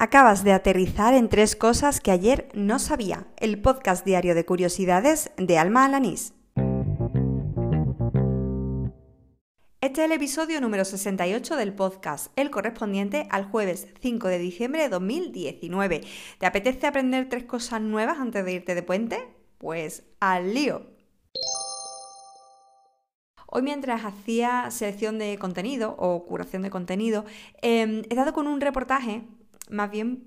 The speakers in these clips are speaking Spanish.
Acabas de aterrizar en tres cosas que ayer no sabía. El podcast diario de curiosidades de Alma Alanís. Este es el episodio número 68 del podcast, el correspondiente al jueves 5 de diciembre de 2019. ¿Te apetece aprender tres cosas nuevas antes de irte de puente? Pues al lío. Hoy mientras hacía selección de contenido o curación de contenido, em, he dado con un reportaje más bien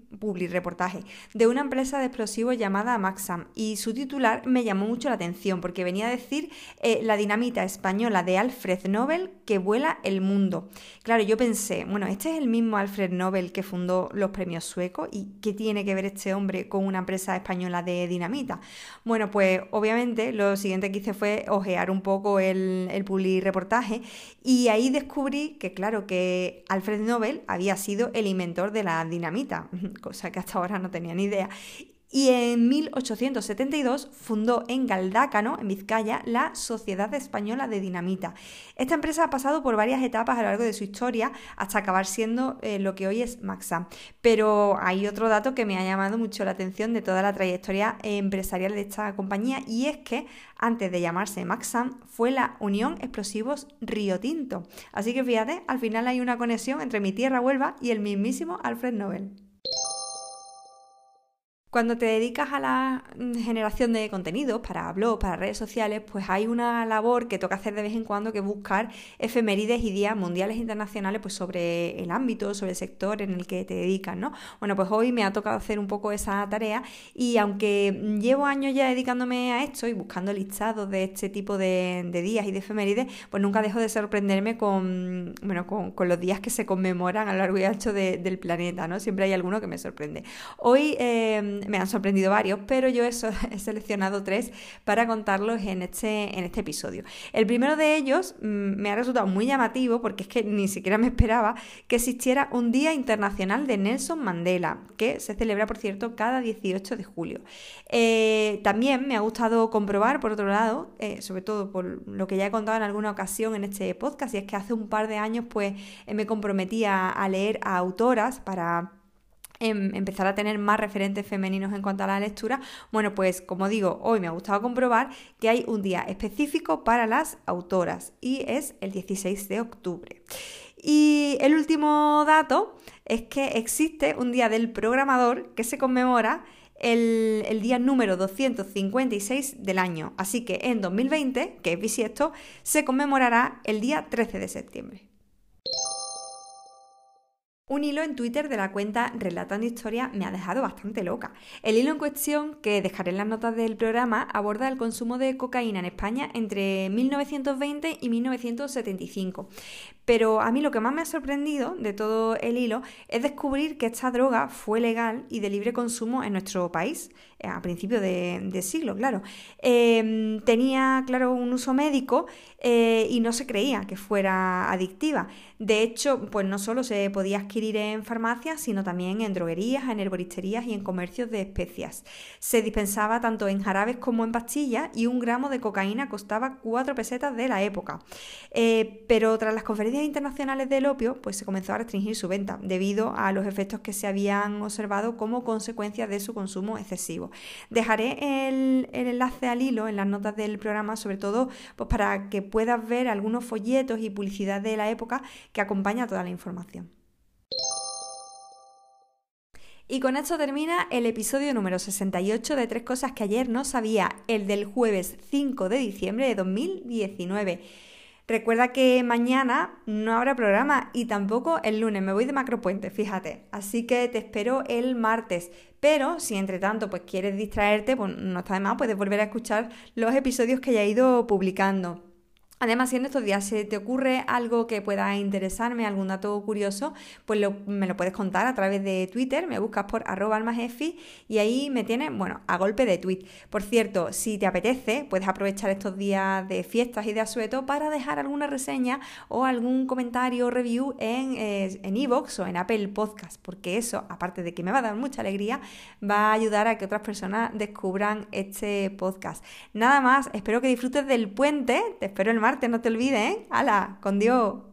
reportaje, de una empresa de explosivos llamada Maxam y su titular me llamó mucho la atención porque venía a decir eh, la dinamita española de Alfred Nobel que vuela el mundo. Claro, yo pensé, bueno, este es el mismo Alfred Nobel que fundó los premios suecos y ¿qué tiene que ver este hombre con una empresa española de dinamita? Bueno, pues obviamente lo siguiente que hice fue ojear un poco el, el reportaje y ahí descubrí que claro, que Alfred Nobel había sido el inventor de la dinamita cosa que hasta ahora no tenía ni idea. Y en 1872 fundó en Galdácano, en Vizcaya, la Sociedad Española de Dinamita. Esta empresa ha pasado por varias etapas a lo largo de su historia hasta acabar siendo eh, lo que hoy es Maxam. Pero hay otro dato que me ha llamado mucho la atención de toda la trayectoria empresarial de esta compañía y es que antes de llamarse Maxam fue la Unión Explosivos Río Tinto. Así que fíjate, al final hay una conexión entre mi tierra Huelva y el mismísimo Alfred Nobel. Cuando te dedicas a la generación de contenidos para blogs, para redes sociales, pues hay una labor que toca hacer de vez en cuando que buscar efemérides y días mundiales e internacionales pues sobre el ámbito, sobre el sector en el que te dedicas, ¿no? Bueno, pues hoy me ha tocado hacer un poco esa tarea y aunque llevo años ya dedicándome a esto y buscando listados de este tipo de, días y de efemérides, pues nunca dejo de sorprenderme con, bueno, con, los días que se conmemoran a lo largo y ancho del planeta, ¿no? Siempre hay alguno que me sorprende. Hoy... Eh, me han sorprendido varios, pero yo he, seleccionado tres para contarlos en este, en este episodio. El primero de ellos mm, me ha resultado muy llamativo porque es que ni siquiera me esperaba que existiera un Día Internacional de Nelson Mandela, que se celebra, por cierto, cada 18 de julio. Eh, también me ha gustado comprobar, por otro lado, eh, sobre todo por lo que ya he contado en alguna ocasión en este podcast, y es que hace un par de años pues eh, me comprometía a leer a autoras para Em, empezar a tener más referentes femeninos en cuanto a la lectura, bueno, pues como digo, hoy me ha gustado comprobar que hay un día específico para las autoras y es el 16 de octubre. Y el último dato es que existe un día del programador que se conmemora el, el, día número 256 del año. Así que en 2020, que es bisiesto, se conmemorará el día 13 de septiembre. Un hilo en Twitter de la cuenta Relatando Historia me ha dejado bastante loca. El hilo en cuestión, que dejaré en las notas del programa, aborda el consumo de cocaína en España entre 1920 y 1975. Pero a mí lo que más me ha sorprendido de todo el hilo es descubrir que esta droga fue legal y de libre consumo en nuestro país eh, a principios de, siglo, claro. Em, tenía, claro, un uso médico eh, y no se creía que fuera adictiva. De hecho, pues no solo se podía adquirir en farmacias, sino también en droguerías, en herboristerías y en comercios de especias. Se dispensaba tanto en jarabes como en pastillas y un gramo de cocaína costaba cuatro pesetas de la época. Eh, pero tras las conferencias internacionales del opio, pues se comenzó a restringir su venta debido a los efectos que se habían observado como consecuencia de su consumo excesivo. Dejaré el, enlace al hilo en las notas del programa, sobre todo pues para que puedas ver algunos folletos y publicidad de la época que acompaña toda la información. Y con esto termina el episodio número 68 de Tres Cosas que ayer no sabía, el del jueves 5 de diciembre de 2019. Recuerda que mañana no habrá programa y tampoco el lunes, me voy de macropuente, fíjate. Así que te espero el martes. Pero si entre tanto pues quieres distraerte, pues no está de más, puedes volver a escuchar los episodios que ya he ido publicando. Además, si en estos días se te ocurre algo que pueda interesarme, algún dato curioso, pues me lo puedes contar a través de Twitter, me buscas por arroba almajefi y ahí me tienes, bueno, a golpe de tweet. Por cierto, si te apetece, puedes aprovechar estos días de fiestas y de asueto para dejar alguna reseña o algún comentario o review en Evox en o en Apple Podcast, porque eso, aparte de que me va a dar mucha alegría, va a ayudar a que otras personas descubran este podcast. Nada más, espero que disfrutes del puente, te espero el martes no te olvides, ¿eh? ¡Hala! ¡Con Dios!